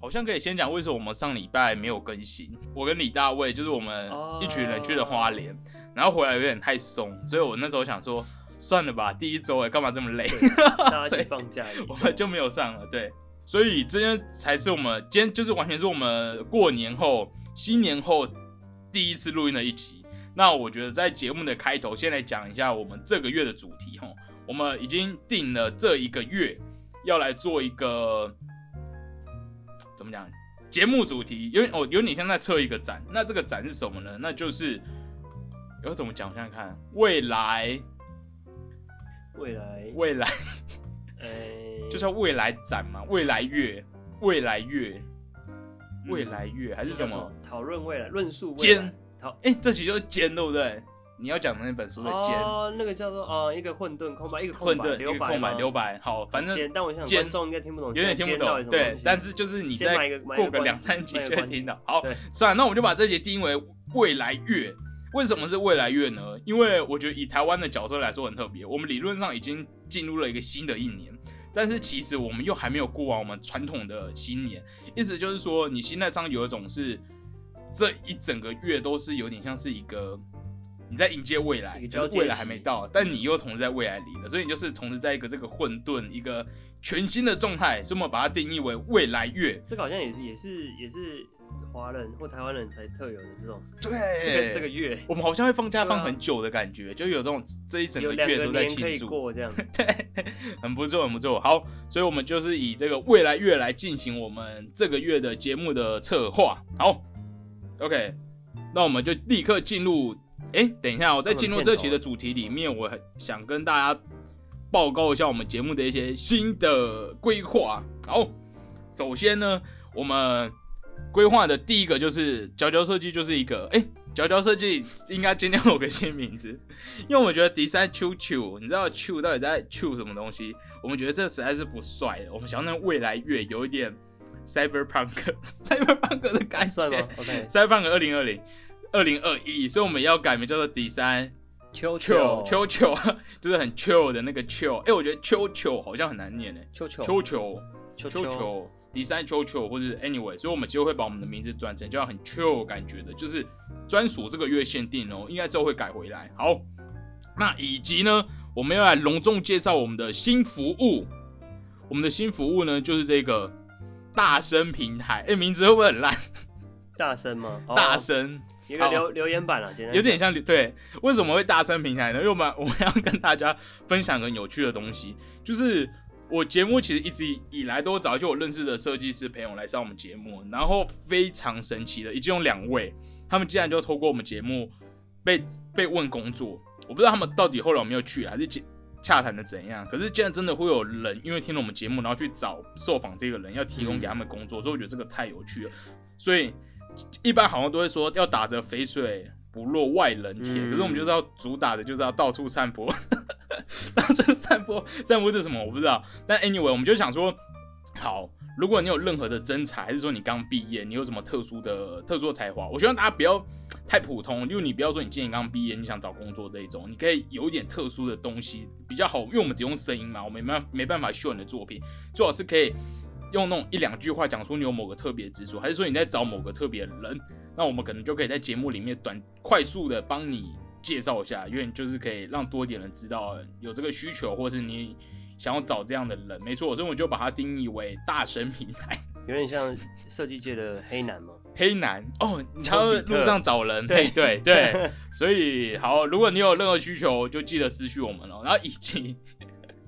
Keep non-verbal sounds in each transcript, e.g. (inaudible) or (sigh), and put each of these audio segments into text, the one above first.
好像可以先讲为什么我们上礼拜没有更新。我跟李大卫就是我们一群人去了花莲，然后回来有点太松，所以我那时候想说，算了吧，第一周哎，干嘛这么累？大家 (laughs) 放假，我们就没有上了。对，所以今天才是我们今天就是完全是我们过年后、新年后第一次录音的一集。那我觉得在节目的开头，先来讲一下我们这个月的主题哈。我们已经定了这一个月要来做一个。怎么讲？节目主题，因为哦，有你像在测一个展，那这个展是什么呢？那就是要怎么讲？我想想看，未来，未来，未来，呃，就叫未来展嘛，未来月，未来月，未来月还是什么？讨论未来，论述尖，好，哎，这期就是尖，对不对？你要讲的那本书的间哦，那个叫做哦，一个混沌空白，一个混沌留白，空白留白。好，反正间，但我想观众应该听不懂，有点听不懂。对，但是就是你在过个两三集就会听到。好，算了，那我们就把这集定为未来月。为什么是未来月呢？因为我觉得以台湾的角色来说很特别，我们理论上已经进入了一个新的一年，但是其实我们又还没有过完我们传统的新年。意思就是说，你心态上有一种是这一整个月都是有点像是一个。你在迎接未来，未来还没到，但你又同时在未来里了，所以你就是同时在一个这个混沌、一个全新的状态，所以我们把它定义为未来月。这个好像也是也是也是华人或台湾人才特有的这种，对，这个这个月，我们好像会放假放很久的感觉，就有这种这一整个月都在庆祝过这样，(laughs) 对，很不错很不错。好，所以我们就是以这个未来月来进行我们这个月的节目的策划。好，OK，那我们就立刻进入。哎，等一下，我在进入这期的主题里面，我想跟大家报告一下我们节目的一些新的规划。好，首先呢，我们规划的第一个就是角角设计，就是一个哎，角角设计应该今天有个新名字，因为我们觉得迪三 Q Q，你知道 Q 到底在 Q 什么东西？我们觉得这实在是不帅的，我们想让未来月有一点 Cyberpunk，Cyberpunk 的感觉吗？OK，Cyberpunk 二零二零。二零二一，所以我们要改名叫做第三秋秋秋秋，(laughs) 就是很 chill 的那个 chill。哎，我觉得秋秋好像很难念呢。秋秋秋秋秋秋底三秋秋，或者 anyway，所以我们就会把我们的名字转成叫很 chill 感觉的，就是专属这个月限定哦。应该之后会改回来。好，那以及呢，我们要来隆重介绍我们的新服务。我们的新服务呢，就是这个大声平台。哎，名字会不会很烂？大声吗？大声。一个留留言板了，有点像对。为什么会大声平台呢？因 (laughs) 为我们我们要跟大家分享个有趣的东西，就是我节目其实一直以来都找就我认识的设计师朋友来上我们节目，然后非常神奇的，已经有两位，他们竟然就透过我们节目被被问工作，我不知道他们到底后来有没有去，还是洽谈的怎样。可是竟然真的会有人因为听了我们节目，然后去找受访这个人，要提供给他们工作，所以我觉得这个太有趣了，所以。一般好像都会说要打着肥水不落外人田，可是我们就是要主打的，就是要到处散播，(laughs) 到处散播，散播是什么我不知道。但 anyway，我们就想说，好，如果你有任何的真才，还是说你刚毕业，你有什么特殊的特殊的才华，我希望大家不要太普通，因为你不要说你今年刚毕业，你想找工作这一种，你可以有一点特殊的东西比较好，因为我们只用声音嘛，我们没没办法秀你的作品，最好是可以。用那种一两句话讲出你有某个特别之处，还是说你在找某个特别的人？那我们可能就可以在节目里面短快速的帮你介绍一下，因为就是可以让多一点人知道有这个需求，或是你想要找这样的人。没错，所以我就把它定义为大神平台，有点像设计界的黑男吗？黑男哦，你要 (laughs) 路上找人，对对 (laughs) 对，所以好，如果你有任何需求，就记得私讯我们哦。然后以及。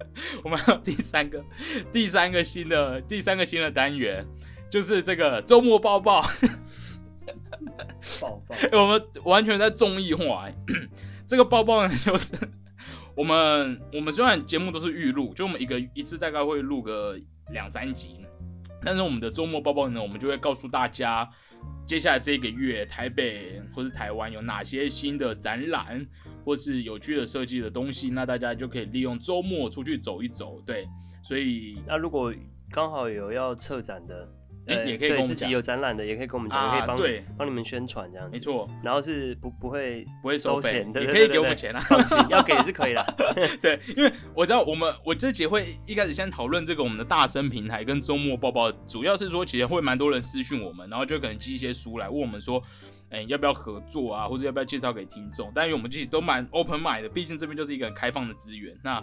(laughs) 我们还有第三个，(laughs) 第三个新的，第三个新的单元，就是这个周末报报。报报，(laughs) 我们完全在综艺化。(coughs) 这个报报呢，就是我们我们虽然节目都是预录，就我们一个一次大概会录个两三集，但是我们的周末报报呢，我们就会告诉大家。接下来这个月，台北或是台湾有哪些新的展览，或是有趣的设计的东西？那大家就可以利用周末出去走一走。对，所以那如果刚好有要策展的，呃哎也可以跟我们对自己讲有展览的，也可以跟我们讲，啊也可以帮对帮你们宣传这样子。没，错，然后是不不会不会收费钱，对也可以给我们钱啊放心，要给也是可以的。(laughs) 对，因为我知道我们我这节会一开始先讨论这个我们的大声平台跟周末报报，主要是说其实会蛮多人私讯我们，然后就可能寄一些书来问我们说，哎、要不要合作啊，或者要不要介绍给听众？但因为我们自己都蛮 open mind 的，毕竟这边就是一个很开放的资源，那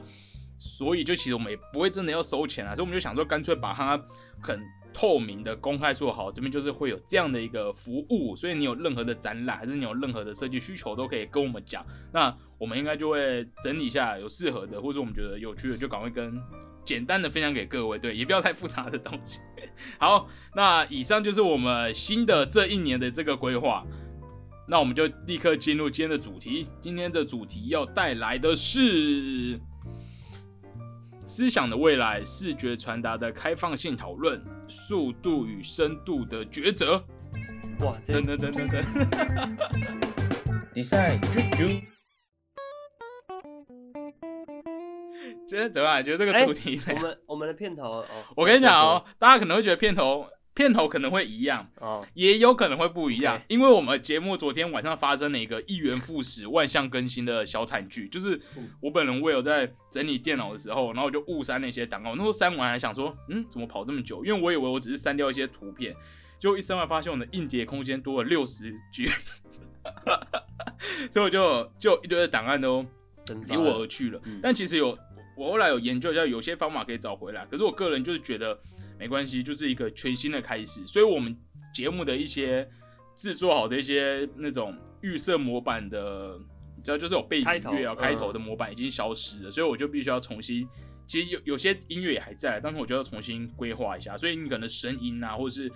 所以就其实我们也不会真的要收钱啊，所以我们就想说干脆把它很透明的公开说好，这边就是会有这样的一个服务，所以你有任何的展览，还是你有任何的设计需求，都可以跟我们讲。那我们应该就会整理一下有适合的，或者我们觉得有趣的，就赶快跟简单的分享给各位，对，也不要太复杂的东西。好，那以上就是我们新的这一年的这个规划。那我们就立刻进入今天的主题。今天的主题要带来的是思想的未来、视觉传达的开放性讨论、速度与深度的抉择。哇，这等等等等等。Design 啾啾，今天怎么样？觉得这个哎主题怎我样？们我们的片头哦，我跟你讲哦，大家可能会觉得片头片头可能会一样，哦，也有可能会不一样因为我们节目昨天晚上发生了一个一元复始、万象更新的小惨剧，就是嗯我本人我有在整理电脑的时候，然后我就误删那些档案，我那时候删完还想说，嗯，怎么跑这么久？因为我以为我只是删掉一些图片，结果一删完发现我的硬碟空间多了六十 G，(laughs) 所以我就就一堆的档案都真离我而去了。嗯但其实有我后来有研究一下，有些方法可以找回来。可是我个人就是觉得没关系，就是一个全新的开始。所以我们节目的一些制作好的一些那种预设模板的，你知道，就是有背景音乐啊、嗯开头的模板已经消失了，所以我就必须要重新。其实有有些音乐也还在，但是我就要重新规划一下，所以你可能声音啊，或者是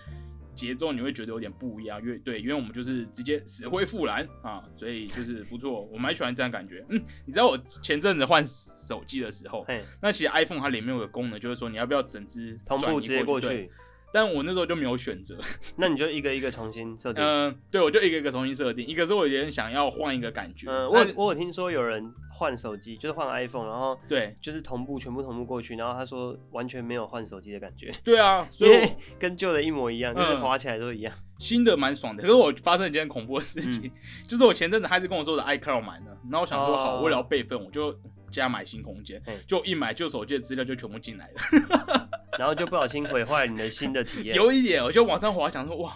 节奏，你会觉得有点不一样。因为对，因为我们就是直接死灰复燃啊，所以就是不错，我蛮喜欢这样感觉。嗯，你知道我前阵子换手机的时候，嘿，那其实 iPhone 它里面有个功能，就是说你要不要整只同步直接过去，但我那时候就没有选择。那你就一个一个重新设定。嗯、对，我就一个一个重新设定。一个是我有点想要换一个感觉，嗯，我有我有听说有人换手机，就是换 iPhone，然后对就是同步全部同步过去，然后他说完全没有换手机的感觉，(laughs) 对啊，所以 (laughs) 跟旧的一模一样，就是嗯滑起来都一样。(laughs) 新的蛮爽的。可是我发生一件恐怖的事情，嗯就是我前阵子还是跟我说我的 iCloud 满了，然后我想说好，哦为了要备份，我就加买新空间嘿，就一买旧手机的资料就全部进来了。然后就不小心毁坏了你的新的体验，有一点，我就往上滑，想说哇，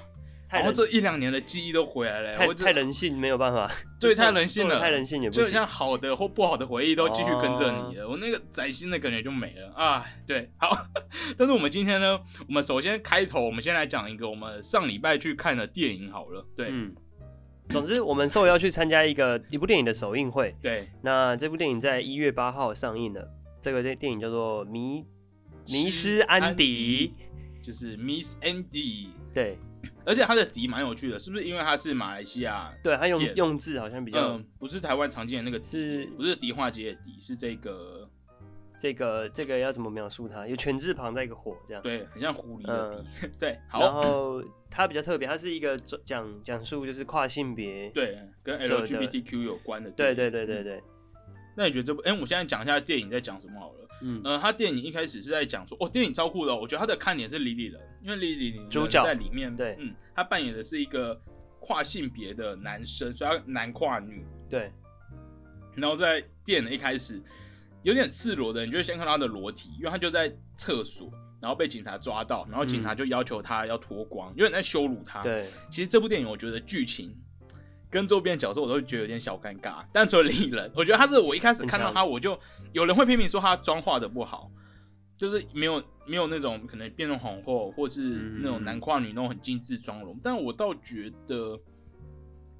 太人然后这一两年的记忆都回来了，太我太人性没有办法，对太人性了。太人性也不行。就像好的或不好的回忆都继续跟着哦你了，我那个崭新的感觉就没了。啊。对，好，(laughs) 但是我们今天呢，我们首先开头，我们先来讲一个我们上礼拜去看的电影好了。对，嗯，总之我们受邀去参加一个一部电影的首映会，对，那这部电影在一月八号上映了。这个电电影叫做《迷迷失安迪》，就是 Miss Andy，对而且它的底蛮有趣的，是不是因为它是马来西亚？对，它用用字好像比较嗯，不是台湾常见的那个迪，是不是迪化街的迪，是这个，这个这个要怎么描述它？有全字旁在一个火这样。对，很像狐狸的迪。嗯 (laughs) 对，然，后它比较特别，它是一个讲讲述就是跨性别。对，跟 LGBTQ 有关的。对对对对。对，那你觉得这部？哎、我现在讲一下电影在讲什么好了。嗯，呃，他电影一开始是在讲说，哦，电影超酷的哦、我觉得他的看点是李李人，因为李李人主角在里面，对嗯，他扮演的是一个跨性别的男生，所以他男跨女。对，然后在电影的一开始，有点赤裸的，你就先看他的裸体，因为他就在厕所，然后被警察抓到，然后警察就要求他要脱光，有点在羞辱他。，嗯对，其实这部电影我觉得剧情跟周边角色我都觉得有点小尴尬，但除了李人，我觉得他是我一开始看到他，我就有人会批评说他妆化的不好，就是没有没有那种可能变成皇后或是那种男跨女那种很精致妆容，但我倒觉得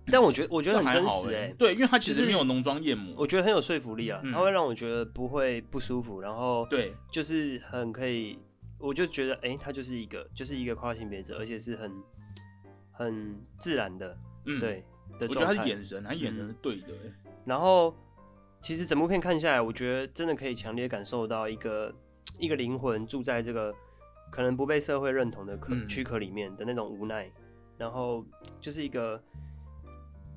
但我觉得我觉得很这还好真实哎、欸。对，因为他其实没有浓妆艳抹，我觉得很有说服力啊，嗯它会让我觉得不会不舒服，然后对就是很可以，我就觉得哎、诶他就是一个就是一个跨性别者，而且是很很自然的，嗯，对的我觉得他是眼神，他眼神是对的、欸。然后其实整部片看下来，我觉得真的可以强烈感受到一个 (tsk) 一个灵魂住在这个可能不被社会认同的壳嗯。躯壳里面的那种无奈，然后就是一个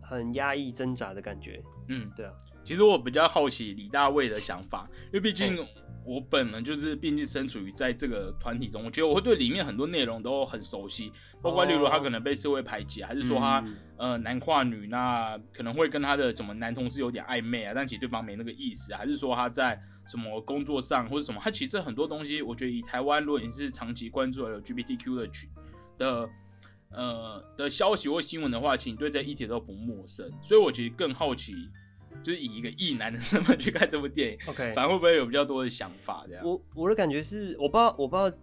很压抑挣扎的感觉。嗯，对啊，其实我比较好奇李大卫的想法，因为毕竟我本人就是毕竟身处于在这个团体中，我觉得我会对里面很多内容都很熟悉，包括例如他可能被社会排挤，还是说他、嗯。呃男跨女，那可能会跟他的什么男同事有点暧昧啊，但其实对方没那个意思，还是说他在什么工作上或者什么，他其实很多东西，我觉得以台湾如果你是长期关注 LGBTQ 的群的呃的消息或新闻的话，请你对这些议题都不陌生，所以我其实更好奇，就是以一个异男的身份去看这部电影，OK，反而会不会有比较多的想法这样？我我的感觉是，我不知道我不知道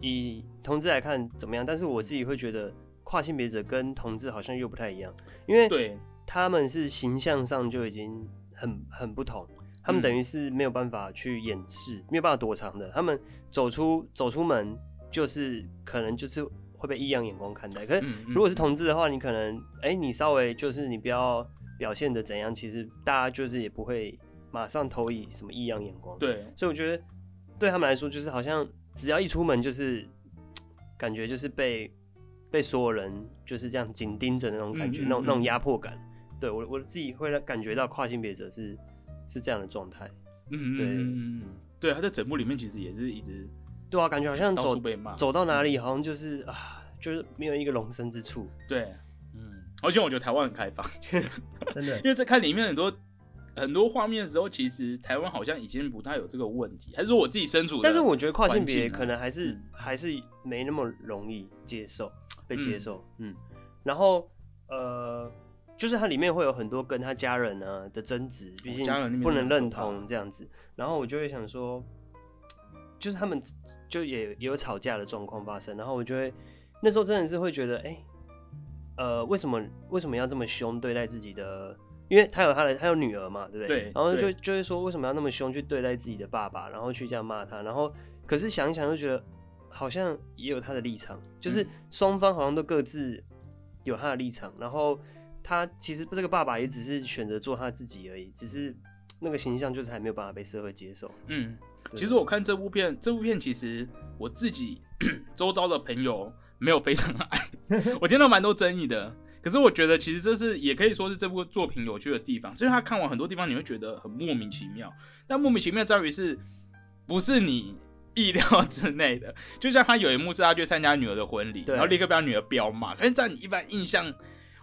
以同志来看怎么样，但是我自己会觉得跨性别者跟同志好像又不太一样，因为对，他们是形象上就已经很很不同，他们嗯等于是没有办法去掩饰，没有办法躲藏的，他们走出走出门就是可能就是会被异样眼光看待，可是如果是同志的话，你可能哎、你稍微就是你不要表现的怎样，其实大家就是也不会马上投以什么异样眼光，对，所以我觉得对他们来说，就是好像只要一出门，就是 (tsk) 感觉就是被被所有人就是这样紧盯着那种感觉，嗯嗯那种那种嗯压迫感。对我我自己会感觉到跨性别者是是这样的状态。嗯对嗯嗯嗯，对，他在整部里面其实也是一直对啊，感觉好像走走到哪里，好像就是啊，就是没有一个容身之处。对，嗯，而且我觉得台湾很开放，(laughs) 真的。因为在看里面很多很多画面的时候，其实台湾好像已经不太有这个问题，还是说我自己身处的，但是我觉得跨性别可能还是、嗯。还是没那么容易接受被接嗯。受，嗯。然后呃，就是它里面会有很多跟他家人呢的争执，毕竟哦家人不能认同这样子，然后我就会想说，就是他们就也也有吵架的状况发生，然后我就会那时候真的是会觉得，哎、呃，为什么为什么要这么凶对待自己的？因为他有他的他有女儿嘛，对不对？对然后就就会说为什么要那么凶去对待自己的爸爸，然后去这样骂他，然后可是想一想就觉得好像也有他的立场，就是嗯双方好像都各自有他的立场，然后他其实这个爸爸也只是选择做他自己而已，只是那个形象就是还没有办法被社会接受。嗯，其实我看这部片，这部片其实我自己 (clears throat) 周遭的朋友没有非常爱，(laughs) 我听到蛮多争议的。可是我觉得其实这是也可以说是这部作品有趣的地方，所以他看完很多地方你会觉得很莫名其妙。但莫名其妙在于是不是你意料之内的？就像他有一幕是他去参加女儿的婚礼，然后立刻被他女儿彪骂。可是，在你一般印象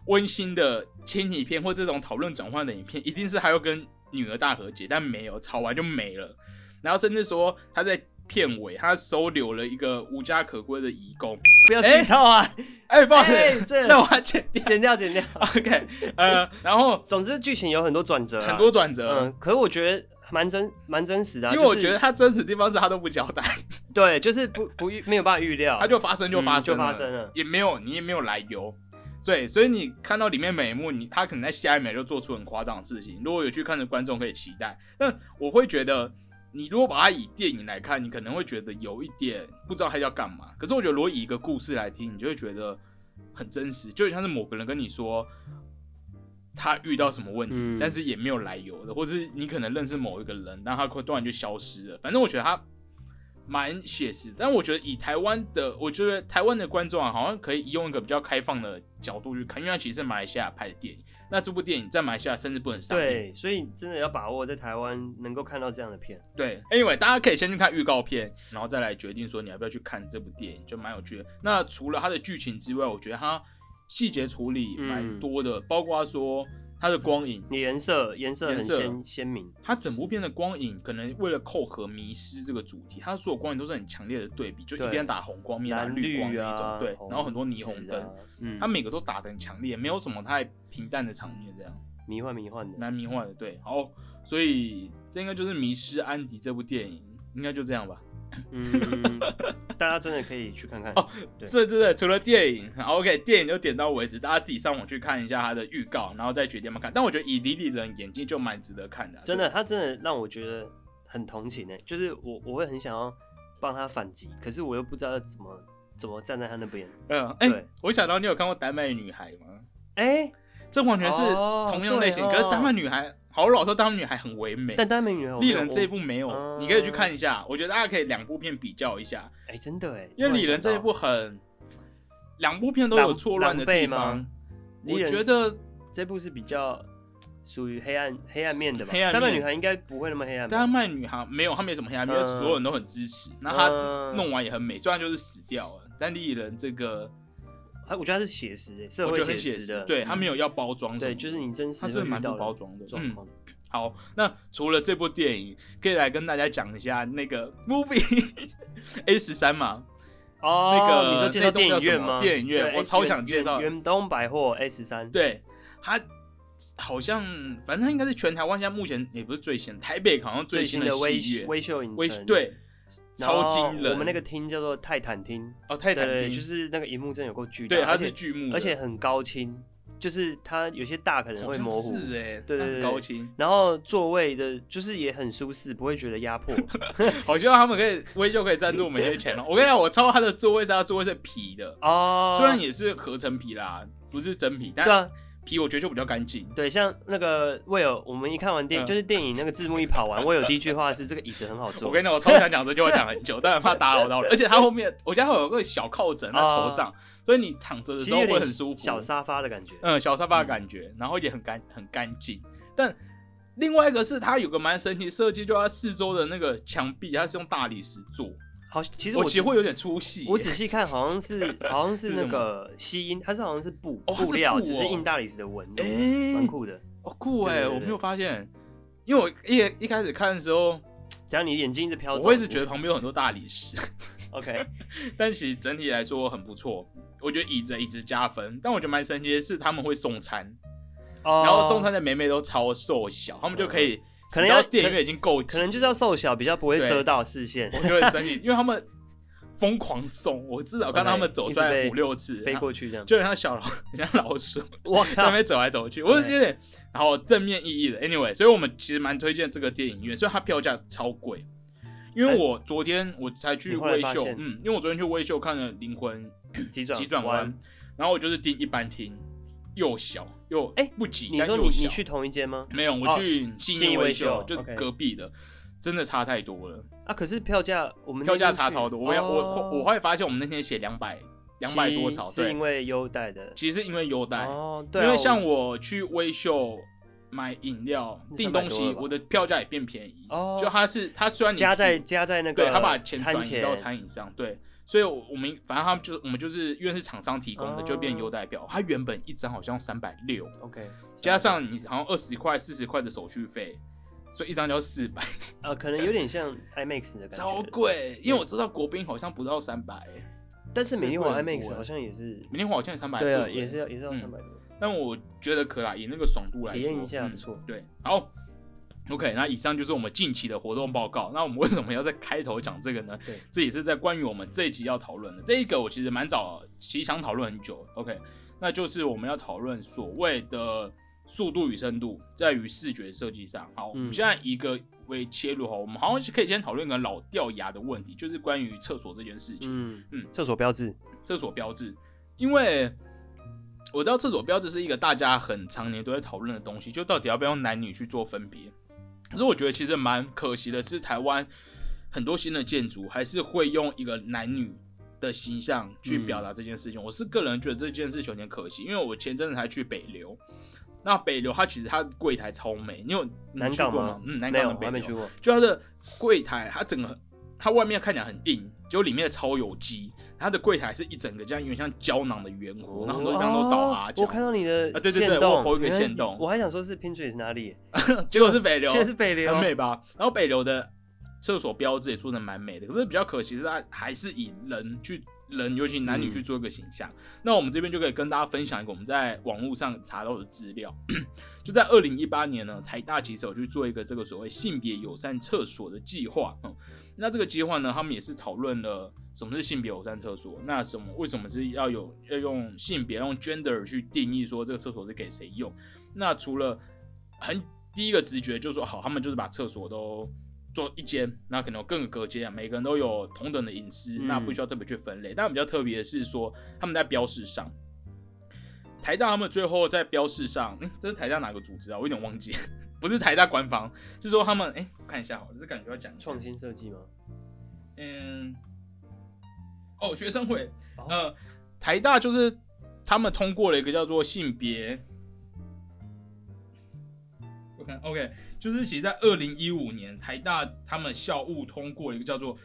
温馨的亲影片或这种讨论转换的影片，一定是他要跟女儿大和解，但没有，吵完就没了。然后甚至说他在片尾他收留了一个无家可归的义工。不要剧透啊！(laughs) 哎、不好意思，(laughs) 那我要剪掉。剪掉剪掉。(laughs) OK，呃，然后总之剧情有很多转折啊，很多转折，嗯，可是我觉得蛮真蛮真实的啊、因为我觉得他真实的地方是他都不交代，对，就是不不预没有办法预料，他就发生就发嗯就发生了也没有你也没有来由。对，所以你看到里面每一幕，你他可能在下一秒就做出很夸张的事情。如果有去看的观众可以期待，但我会觉得，你如果把它以电影来看，你可能会觉得有一点不知道他要干嘛。可是我觉得，如果以一个故事来听，你就会觉得很真实，就像是某个人跟你说他遇到什么问题，嗯但是也没有来由的，或是你可能认识某一个人，但他突然就消失了。反正我觉得他蛮写实，但我觉得以台湾的，我觉得台湾的观众啊，好像可以用一个比较开放的角度去看，因为它其实是马来西亚拍的电影。那这部电影在马来西亚甚至不能上映。对，所以真的要把握在台湾能够看到这样的片。对，Anyway，大家可以先去看预告片，然后再来决定说你要不要去看这部电影，就蛮有趣的。那除了它的剧情之外，我觉得它细节处理蛮嗯多的，包括说它的光影，颜色颜色很鲜鲜明，它整部片的光影可能为了扣合迷失这个主题，它所有光影都是很强烈的对比，就一边打红光，一边打绿光那一种，对，然后很多霓虹灯嗯，它每个都打的很强烈，没有什么太平淡的场面，这样迷幻迷幻的。蛮迷幻的。对，好，所以这应该就是《迷失安迪》这部电影，应该就这样吧。嗯，大家真的可以去看看。哦对对对对，除了电影好，OK，电影就点到为止，大家自己上网去看一下它的预告，然后再决定要不要看。但我觉得以李李人演技就蛮值得看的啊、真的，他真的让我觉得很同情诶，就是我我会很想要帮他反击，可是我又不知道怎么怎么站在他那边。嗯，哎、对我想到你有看过《丹麦女孩》吗？哎、这完全是哦同样类型，对可是《丹麦哦女孩》好老实说，《当女孩》很唯美，但当美女我没有丽人这一部没有，哦你可以去看一下。我觉得大家可以两部片比较一下，哎、真的哎，因为突然李人这一部很，两部片都有错乱的地方。我觉得这部是比较属于黑暗黑暗面的吧？黑暗面丹麦女孩应该不会那么黑暗吧？丹麦女孩没有，她没什么黑暗面，因为嗯所有人都很支持。那她嗯弄完也很美，虽然就是死掉了，但丽人这个啊，我觉得它是写实诶，社会很写实的，对他没有有要包装对，就是你真实它真的蛮不包装的状况。好，那除了这部电影，可以来跟大家讲一下那个 movie (laughs) A 十三嘛？哦，那个你说介绍电影院吗？电影院我超想介绍远远东百货 A 十三，对，它好像反正它应该是全台湾现在目前也不是最新，台北好像最新的微戏院，微秀影微城，超惊人。我们那个厅叫做泰坦厅，哦，泰坦对厅就是那个荧幕真的有够巨大，对，它是剧目的，而且很高清，就是它有些大可能会模糊，是哎，对对对高清。然后座位的就是也很舒适，不会觉得压迫。(laughs) 好希望他们可以微秀可以赞助我们一些钱哦。(laughs) 我跟你讲，我超他的座位是他座位是皮的，哦，虽然也是合成皮啦，不是真皮，但对啊，皮我觉得就比较干净。对，像那个威尔，我们一看完电影，嗯就是电影那个字幕一跑完，威尔第一句话是这个椅子很好坐。(laughs) 我跟你讲，我超想讲这句话讲很久，但很怕打扰到人。而且它后面，我家会有个小靠枕在头上，所以你躺着的时候会很舒服。小沙发的感觉。嗯，小沙发的感觉，然后也很干很干净。但另外一个是它有个蛮神奇的设计，就它四周的那个墙壁，它是用大理石做，好，其实我我其实会有点出戏。我仔细看，(laughs) 好像是好像是那个吸音，它是好像是布哦布料，布只是哦印大理石的纹路，哎蛮酷的。哦酷哎，我没有发现，因为我一一开始看的时候，只要你眼睛一直飘，我一直觉得旁边有很多大理石，(laughs) OK，(laughs) 但其实整体来说很不错。我觉得椅子椅子加分，但我觉得蛮神奇的是他们会送餐，然然后送餐的妹妹都超瘦小，他们就可以，哦可能要电影院已经够可能就是要瘦小，比较不会遮到视线，我觉得很神奇，因为他们疯狂送，我至少看到他们走出五六次，飞过去这样。就很像小老，很像老鼠 (laughs) 我靠在那，边走来走去，我是有点，然后正面意义的，anyway，所以我们其实蛮推荐这个电影院，虽然它票价超贵，因为我昨天我才去微秀，嗯，因为我昨天去微秀看了《灵魂急转急转弯》，然后我就是订一般厅，又小又哎不挤，你但又小说你你去同一间吗？没有？我哦去信信义微义微秀，秀就隔壁的，真的差太多了。啊，可是票价我们票价差超多。我要我哦我会发现我们那天写两百两百多少，对是因，为优待的其实是因为优待，哦，对啊，因为像我我去微秀买饮料、订东西我的票价也变便宜。哦就它是它虽然你加在加在那个对他把钱转移到餐饮上，对，所以我们反正他们就我们就是因为是厂商提供的，哦就变优待表。它原本一张好像三百六，OK，加上你好像二十块、四十块的手续费，所以一张就要四百，呃，可能有点像 IMAX 的感觉，超贵。因为我知道国宾好像不到三百，但是美丽华 IMAX 欸好像也是，明天好像也三百，对啊，也是要也是要嗯三百多，但我觉得可啦，以那个爽度来，体验一下嗯不错对，好，OK，那以上就是我们近期的活动报告。那我们为什么要在开头讲这个呢？对，这也是在关于我们这一集要讨论的。这一个我其实蛮早，其实想讨论很久。OK，那就是我们要讨论所谓的速度与深度在于视觉设计上。好，我们嗯现在一个为切入哈，我们好像是可以先讨论一个老掉牙的问题，就是关于厕所这件事情。嗯嗯厕所标志，厕所标志，因为我知道厕所标志是一个大家很常年都在讨论的东西，就到底要不要用男女去做分别。可是我觉得其实蛮可惜的，是台湾很多新的建筑还是会用一个男女的形象去表达这件事情。我是个人觉得这件事情有点可惜，因为我前阵子还去北流，那北流它其实它柜台超美，你有你南港吗去过吗？嗯，南，港的北流没去过，就它的柜台，它整个它外面看起来很硬，结果里面超有机。它的柜台是一整个这样，有点像胶囊的圆弧，然后很多地方都倒哦哈角。我看到你的啊对对对我有 po 一个原来限动我还想说是 Pinterest 哪里，(laughs) 结果是北流，确实是北流，很美吧？然后北流的厕所标志也做的蛮美的，可是比较可惜是它还是以人去人，尤其男女嗯去做一个形象。那我们这边就可以跟大家分享一个我们在网络上查到的资料，(clears throat) 就在二零一八年呢，台大其实有去做一个这个所谓性别友善厕所的计划。嗯，那这个计划呢，他们也是讨论了什么是性别友善厕所，那什么为什么是要有要用性别用 gender 去定义说这个厕所是给谁用？那除了很第一个直觉就是说，好，他们就是把厕所都做一间，那可能有各个隔间啊，每个人都有同等的隐私，嗯那不需要特别去分类。但比较特别的是说，他们在标示上，台大他们最后在标示上，嗯，这是台大哪个组织啊？我有点忘记，不是台大官方，是说他们，哎、我看一下好了，这感觉要讲创新设计吗？嗯，哦，学生会，哦呃，台大就是他们通过了一个叫做性别我看 OK，就是其实，在二零一五年，台大他们校务通过了一个叫做《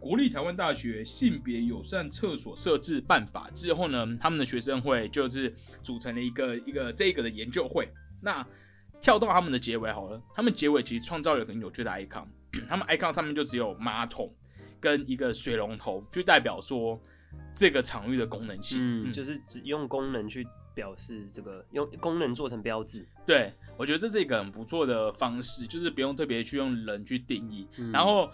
国立台湾大学性别友善厕所设置办法》之后呢，他们的学生会就是组成了一个一个这个的研究会。那跳到他们的结尾好了，他们结尾其实创造了很有趣的 icon，(clears throat) 他们 icon 上面就只有马桶跟一个水龙头，就代表说这个场域的功能性。嗯，就是只用功能去表示这个，用功能做成标志。对，我觉得这是一个很不错的方式，就是不用特别去用人去定义。嗯然后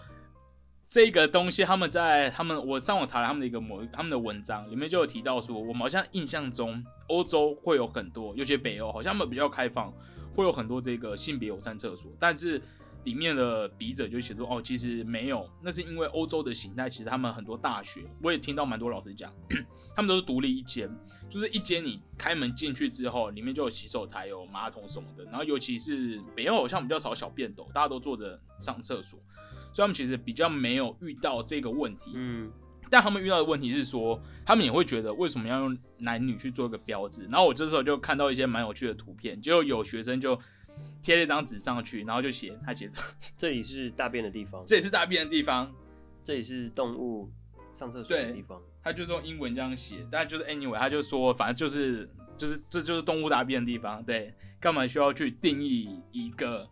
这个东西，他们在他们我上网查了他们的一个某他们的文章，里面就有提到说，我们好像印象中欧洲会有很多，尤其北欧好像他们比较开放，会有很多这个性别友善厕所，但是。里面的笔者就写说，哦，其实没有，那是因为欧洲的形态，其实他们很多大学，我也听到蛮多老师讲，(clears throat) 他们都是独立一间，就是一间你开门进去之后，里面就有洗手台、有马桶什么的。然后尤其是北欧好像比较少小便斗，大家都坐着上厕所，所以他们其实比较没有遇到这个问题。嗯，但他们遇到的问题是说，他们也会觉得为什么要用男女去做一个标志。然后我这时候就看到一些蛮有趣的图片，就有学生就贴了一张纸上去，然后就写他写着 (laughs) 这里是大便的地方，这里是大便的地方，这里是动物上厕所的地方。他就是用英文这样写，但就是 anyway，他就说反正就是就是这就是动物大便的地方，对，干嘛需要去定义一个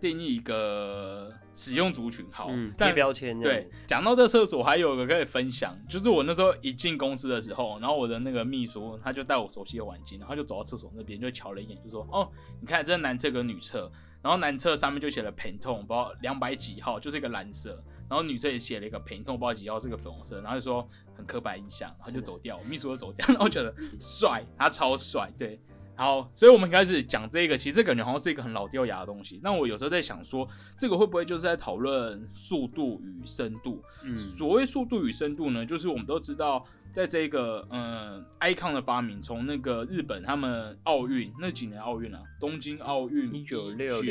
定义一个使用族群？好，嗯，标签对。，讲到这厕所，还有一个可以分享，就是我那时候一进公司的时候，然后我的那个秘书他就带我熟悉的环境，然后就走到厕所那边就瞧了一眼，就说：“哦，你看这是男厕跟女厕，然后男厕上面就写了 Pantone，不知道两百几号，就是一个蓝色，然后女厕也写了一个 Pantone，不知道几号是个粉红色，然后就说很刻板印象，然后就走掉，秘书就走掉，然后我觉得帅，他超帅，对。”好，所以我们开始讲这个，其实这感觉好像是一个很老掉牙的东西。那我有时候在想说，这个会不会就是在讨论速度与深度？嗯，所谓速度与深度呢，就是我们都知道，在这个嗯 icon 的发明，从那个日本他们奥运那几年奥运啊，东京奥运一九六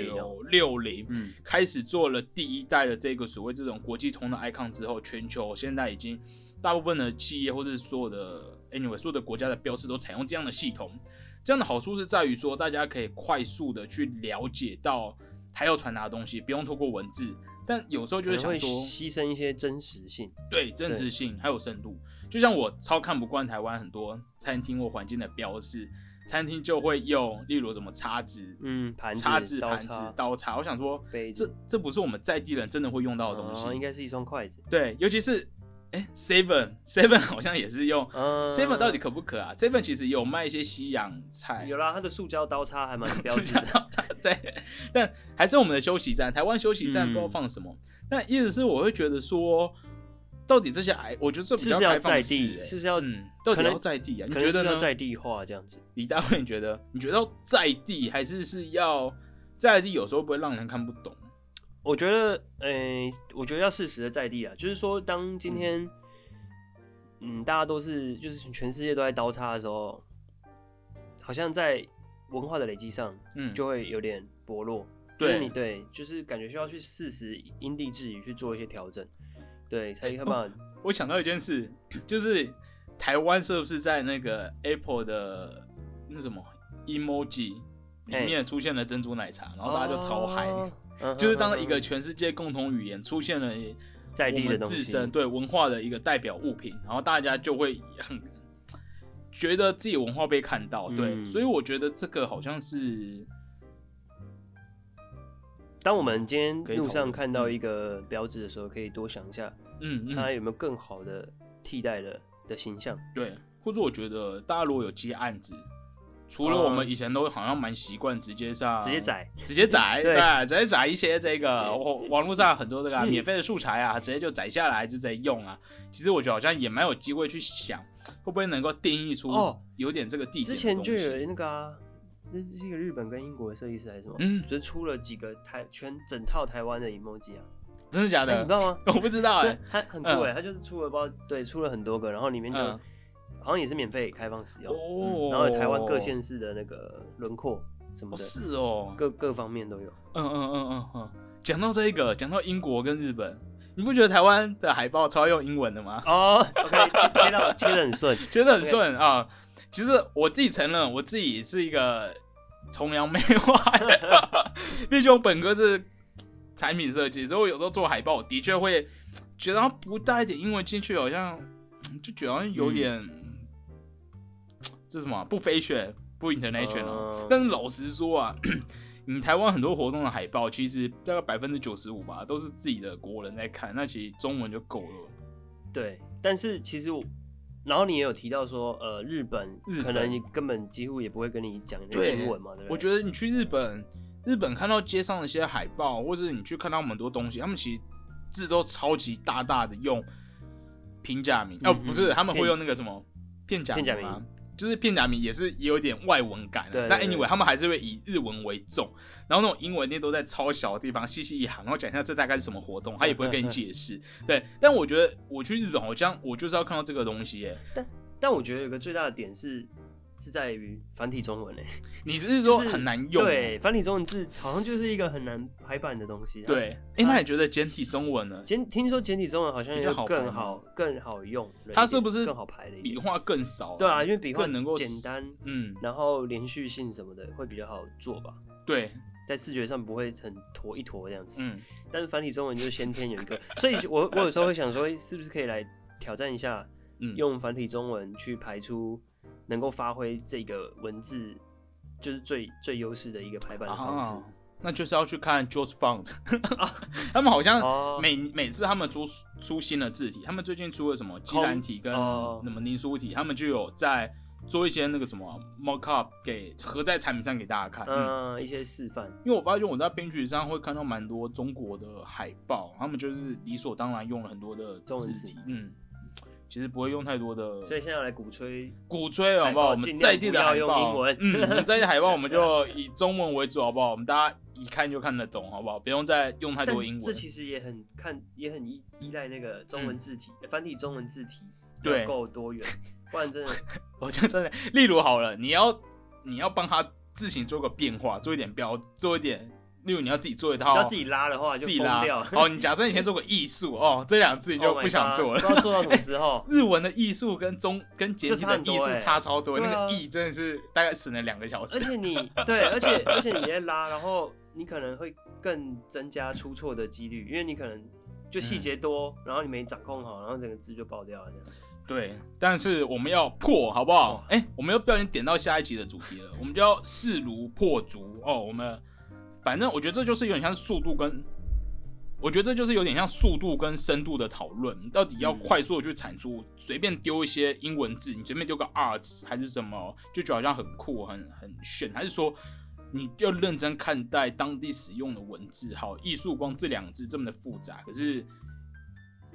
六零嗯，开始做了第一代的这个所谓这种国际通的 icon 之后，全球现在已经大部分的企业或者是所有的 anyway 所有的国家的标识都采用这样的系统。这样的好处是在于说，大家可以快速的去了解到他要传达的东西，不用透过文字。但有时候就可能会会想说，牺牲一些真实性。对真实性还有深度。就像我超看不惯台湾很多餐厅或环境的标示，餐厅就会用，例如什么叉子、嗯，盘子、叉子、盘子刀叉、、我想说，这这不是我们在地人真的会用到的东西。哦应该是一双筷子。对，尤其是哎，Seven Seven 好像也是用。嗯 Seven 到底可不可啊？Seven 其实有卖一些西洋菜，有啦，它的塑胶刀叉还蛮标是志的。这样对，但还是我们的休息站，台湾休息站嗯不知道放什么。但意思是我会觉得说，到底这些哎，我觉得这比较在地？欸，是是要？嗯，到底要在地啊？你觉得呢？在地化这样子？李大卫，你觉得？你觉得要在地，还是是要在地？有时候会不会让人看不懂？我觉得，呃、我觉得要适时的在地啊，就是说，当今天，嗯大家都是就是全世界都在刀叉的时候，好像在文化的累积上嗯，就会有点薄弱。对就是你对，就是感觉需要去适时因地制宜去做一些调整，对，才有办法。我想到一件事，(clears throat) 就是台湾是不是在那个 Apple 的那什么 emoji 里嘿面出现了珍珠奶茶，然后大家就超嗨、哦 (laughs) 嗯就是当一个全世界共同语言出现了在地的，自身对文化的一个代表物品，然后大家就会很觉得自己文化被看到，对，嗯所以我觉得这个好像是当我们今天路上看到一个标志的时候，可以多想一下，嗯嗯它有没有更好的替代的的形象。对，或者我觉得大家如果有接案子。除了我们以前都好像蛮习惯直接上直接载，直接载，(laughs) 对。对，直接载一些这个网网络上很多这个免费的素材啊，直接就载下来就直接用啊。其实我觉得好像也蛮有机会去想，会不会能够定义出哦。有点这个地点的之前就有那个啊，那是一个日本跟英国的设计师还是什么，嗯，就出了几个台全整套台湾的 emoji 啊，真的假的？哎你知道吗？(laughs) 我不知道哎、就它很酷哎，它就是出了不知道对出了很多个，然后里面就嗯好像也是免费开放使用，然后有台湾各县市的那个轮廓什么哦的，是哦，各各方面都有。嗯嗯嗯嗯嗯。讲到这个，讲到英国跟日本，你不觉得台湾的海报超用英文的吗？哦，OK，切切到切的很顺，切得很顺 (laughs) 啊。其实我自己承认，我自己是一个崇洋媚外，(laughs) 毕竟我本科是产品设计，所以我有时候做海报，的确会觉得它不带一点英文进去，好像就觉得有点、这是什么啊不 fashion 不 international、嗯但是老实说啊，(clears throat) 你台湾很多活动的海报，其实大概百分之九十五吧，都是自己的国人在看，那其实中文就够了。对，但是其实我，然后你也有提到说，呃，日本日可能本你根本几乎也不会跟你讲对英文嘛，对不对？我觉得你去日本，日本看到街上的一些海报，或者你去看到很多东西，他们其实字都超级大大的用平假名，哦、嗯不是，嗯他们会用那个什么片假片假吗名？就是片假名也是也有点外文感、啊，但对对 anyway 他们还是会以日文为重，然后那种英文念都在超小的地方细细一行，然后讲一下这大概是什么活动，他也不会跟你解释。(laughs) 对，但我觉得我去日本，好像我就是要看到这个东西耶。但我觉得有个最大的点是是在于繁体中文诶、(laughs) 你只是说就是很难用、哦对，繁体中文字好像就是一个很难排版的东西。啊，对，哎、那你觉得简体中文呢？简听说简体中文好像比较好排吗更好更好用它是不是更好排的？笔画更少？对啊，因为笔画能够简单，嗯，然后连续性什么的会比较好做吧，对，在视觉上不会很坨一坨这样子。嗯，但是繁体中文就是先天有一个，(laughs) 所以我我有时候会想说，是不是可以来挑战一下，嗯用繁体中文去排出能够发挥这个文字就是最最优势的一个排版的方式。啊。，那就是要去看 Joss Font (laughs) (laughs) 他们好像哦。每每次他们出出新的字体，他们最近出了什么基蓝体跟哦什么凝书体，他们就有在做一些那个什么 mock up 给合在产品上给大家看。嗯，嗯，一些示范。因为我发现我在编剧上会看到蛮多中国的海报，他们就是理所当然用了很多的字体，嗯，其实不会用太多的所以现在要来鼓吹，鼓吹好不好？我们在地的海报，用英文嗯，我们在地海报我们就以中文为主，好不好？我们大家一看就看得懂，好不好？不用再用太多英文。这其实也很看，也很依依赖那个中文字体，繁体中文字体嗯对够多元，不然真的 (laughs) 我觉得真的，例如好了，你要你要帮他字形做个变化，做一点标，做一点，例如你要自己做一套，要自己拉的话就自己拉掉。哦。你假设你先做个艺术哦，(laughs) 这两个字你就 Oh 不想做了。不知道做到什么时候。(laughs) 日文的艺术跟中跟简体的艺术差超多，那个艺真的是大概省了两个小时而。且你 (laughs) 对，而且而且你在拉，然后你可能会更增加出错的几率，因为你可能就细节多，然后你没掌控好，然后整个字就爆掉了这样。对，但是我们要破，好不好哦？哎、我们要不小心点到下一集的主题了，我们就要势如破竹哦。我们反正我觉得这就是有点像速度跟，我觉得这就是有点像速度跟深度的讨论，你到底要嗯快速的去产出，随便丢一些英文字，你随便丢个 arts 还是什么，就觉得好像很酷、很很炫，还是说？你要认真看待当地使用的文字，好，艺术光这两个字这么的复杂，可是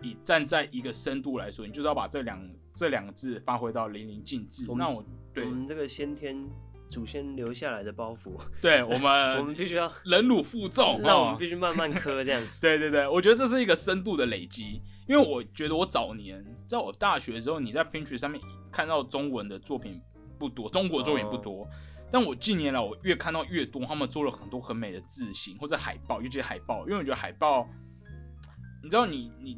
你站在一个深度来说，你就是要把这两这两个字发挥到淋漓尽致。那我对我们这个先天祖先留下来的包袱，对我们 (laughs) 我们必须要忍辱负重，哦让我们必须慢慢磕这样子。(laughs) 对对对，我觉得这是一个深度的累积，因为我觉得我早年在我大学的时候，你在 Pinterest 上面看到中文的作品不多，中国作品不多。但我近年来我越看到越多，他们做了很多很美的字型或者海报，尤其是海报，因为我觉得海报，你知道你你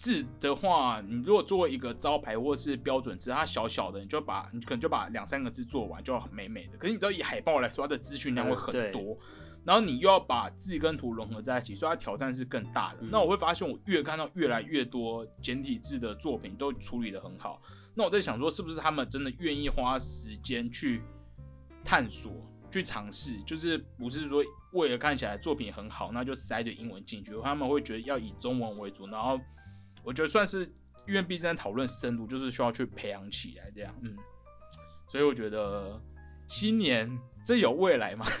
字的话，你如果做一个招牌或是标准字，它小小的，你就把你可能就把两三个字做完就要美美的。可是你知道以海报来说，它的资讯量会很嗯多。然后你又要把字跟图融合在一起，所以它挑战是更大的。嗯那我会发现，我越看到越来越多简体字的作品都处理的很好。那我在想说，是不是他们真的愿意花时间去探索、去尝试，就是不是说为了看起来作品很好，那就塞着英文进去，他们会觉得要以中文为主。然后我觉得算是，因为毕竟在讨论深度，就是需要去培养起来这样。嗯，所以我觉得新年这有未来吗？(laughs)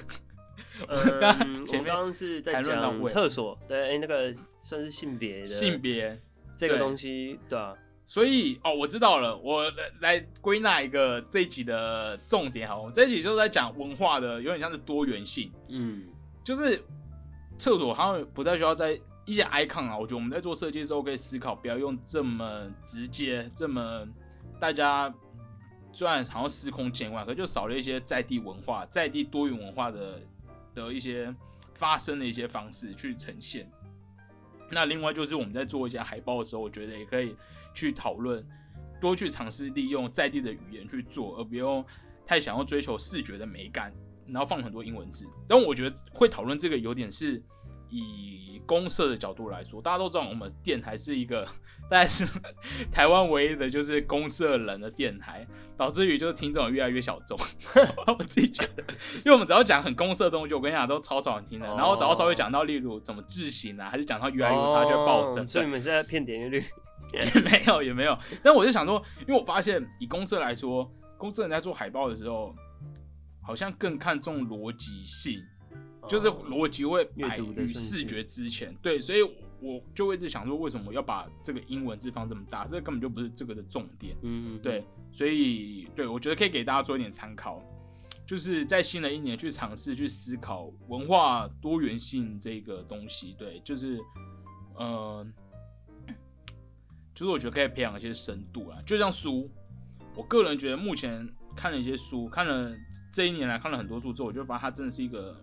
嗯，刚我们前面刚刚是在讲厕所，对，哎、那个算是性别的性别这个东西，对啊，所以哦，我知道了，我来来归纳一个这一集的重点好，我们这一集就是在讲文化的，有点像是多元性，嗯，就是厕所好像不太需要在一些 icon 啊，我觉得我们在做设计的时候可以思考，不要用这么直接、这么大家虽然好像司空见惯，可就少了一些在地文化、在地多元文化的的一些发生的一些方式去呈现。那另外就是我们在做一些海报的时候，我觉得也可以去讨论，多去尝试利用在地的语言去做，而不用太想要追求视觉的美感。然后放很多英文字。但我觉得会讨论这个有点是以公社的角度来说，大家都知道我们电台是一个，大概是 (laughs) 台湾唯一的就是公社人的电台，导致于就是听众越来越小众。(laughs) 我自己觉得，因为我们只要讲很公社的东西，我跟你讲都超少人听的。然后只要稍微讲到例如怎么自省啊，还是讲到越来越差就暴增。哦所以你们是在骗点阅率？(laughs) 也没有也没有。但我就想说，因为我发现以公社来说，公社人在做海报的时候，好像更看重逻辑性，就是哦逻辑会摆于视觉之前。对，所以我就会一直想说，为什么要把这个英文字放这么大？这根本就不是这个的重点。嗯，对，所以对我觉得可以给大家做一点参考，就是在新的一年去尝试去思考文化多元性这个东西。对，就是呃，就是我觉得可以培养一些深度啊，就像书，我个人觉得目前看了一些书，看了这一年来看了很多书之后，我就发现它真的是一个。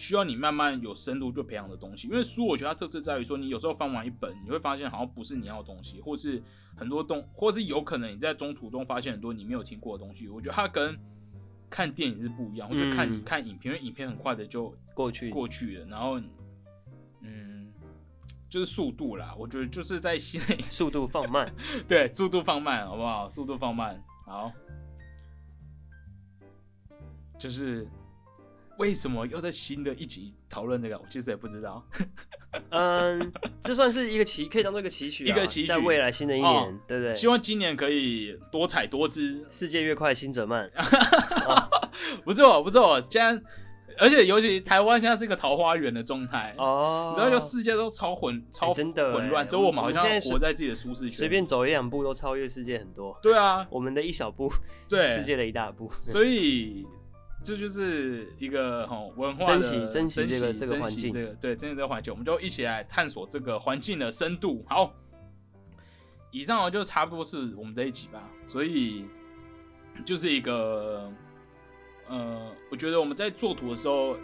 需要你慢慢有深度就培养的东西，因为书我觉得它特色在于说，你有时候翻完一本，你会发现好像不是你要的东西，或是很多东，或是有可能你在中途中发现很多你没有听过的东西。我觉得它跟看电影是不一样，或者看你嗯看影片，因为影片很快的就过去过去了，然后嗯，就是速度啦，我觉得就是在心里 (laughs) 速度放慢，(laughs) 对，速度放慢，好不好？速度放慢，好。就是为什么要在新的一集讨论这个？我其实也不知道。(laughs) 嗯，这算是一个期，可以当做一个期许啊，一个期许在未来新的一哦年，对不对？希望今年可以多彩多姿，世界越快，心则慢。(laughs) 不错不错。现在，而且尤其台湾现在是一个桃花源的状态，哦，你知道，就世界都超混、超真的混乱，欸只有我们好像活在自己的舒适圈。随便走一两步都超越世界很多。对啊，我们的一小步，对，世界的一大步。所以这就是一个哈文化的珍惜珍惜珍这个这个环境惜这个对珍惜这个环境，我们就一起来探索这个环境的深度。好，以上就差不多是我们这一集吧。所以就是一个呃，我觉得我们在做图的时候，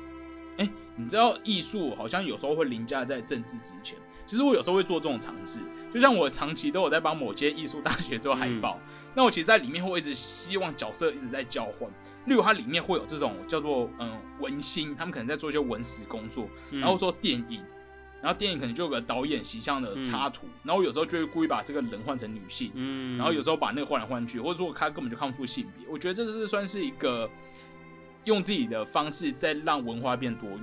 哎、你知道艺术好像有时候会凌驾在政治之前。其实我有时候会做这种尝试，就像我长期都有在帮某间艺术大学做海报，那我其实在里面会一直希望角色一直在交换。例如它里面会有这种叫做嗯文心，他们可能在做一些文史工作，嗯然后说电影，然后电影可能就有个导演形象的插图，然后有时候就会故意把这个人换成女性，嗯，然后有时候把那个换来换去，或者说他根本就看不出性别。我觉得这是算是一个用自己的方式在让文化变多元。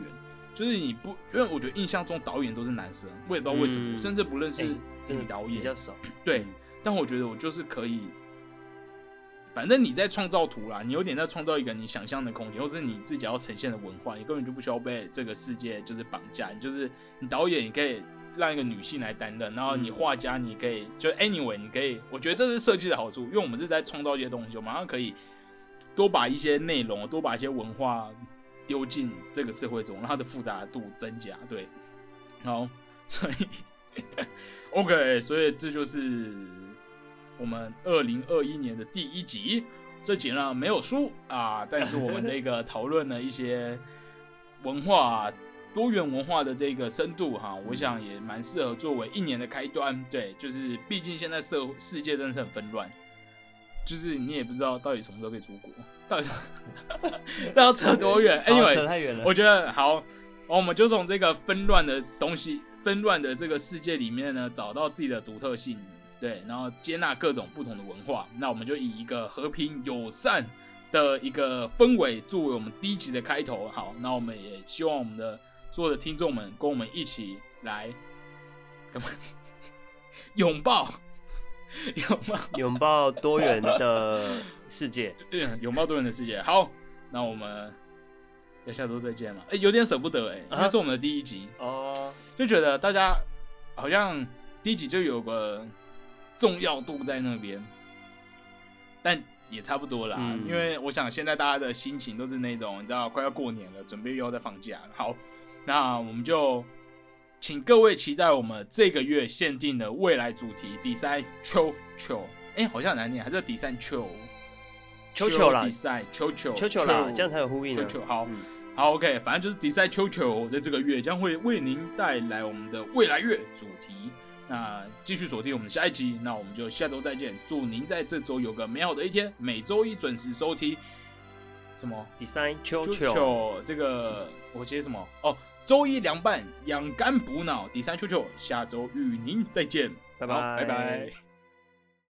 就是你不，因为我觉得印象中导演都是男生，我也不知道为什么，嗯我甚至不认识哎真的女导演，比较少。对嗯，但我觉得我就是可以，反正你在创造图啦，你有点在创造一个你想象的空间，或是你自己要呈现的文化，你根本就不需要被这个世界就是绑架。你就是你导演，你可以让一个女性来担任，然后你嗯画家，你可以就 anyway，你可以，我觉得这是设计的好处，因为我们是在创造一些东西，我们好像可以多把一些内容，多把一些文化丢进这个社会中，让它的复杂度增加。对，好，所以 (laughs) OK，所以这就是我们二零二一年的第一集。这集呢没有输啊，但是我们这个讨论了一些文化多元文化的这个深度哈，我想也蛮适合作为一年的开端。对，就是毕竟现在社世界真的是很纷乱，就是你也不知道到底什么时候可以出国，到底到底要扯多远好？Anyway，扯太远了。我觉得好，我们就从这个纷乱的东西、纷乱的这个世界里面呢，找到自己的独特性，对，然后接纳各种不同的文化。那我们就以一个和平友善的一个氛围作为我们第一集的开头。好，那我们也希望我们的所有的听众们跟我们一起来干嘛？(laughs) 拥抱，(laughs) 拥抱。拥抱多元的世界。嗯，拥抱多人的世界。好，那我们要下周再见了。哎、有点舍不得哎、啊那是我们的第一集，哦，就觉得大家好像第一集就有个重要度在那边，但也差不多啦。嗯因为我想现在大家的心情都是那种，你知道，快要过年了，准备又要再放假了。好，那我们就请各位期待我们这个月限定的未来主题比赛秋秋。哎，好像很难念，还是比赛秋。秋秋啦比赛秋秋球球啦，这样才有呼应呢。秋秋好。嗯好，OK，反正就是迪赛球球在这个月将会为您带来我们的未来月主题。那继续锁定我们下一集，那我们就下周再见。祝您在这周有个美好的一天，每周一准时收听。什么 design 秋秋秋，秋这个我接什么？哦，周一凉拌养肝补脑，第三球球，下周与您再见，拜好拜拜拜。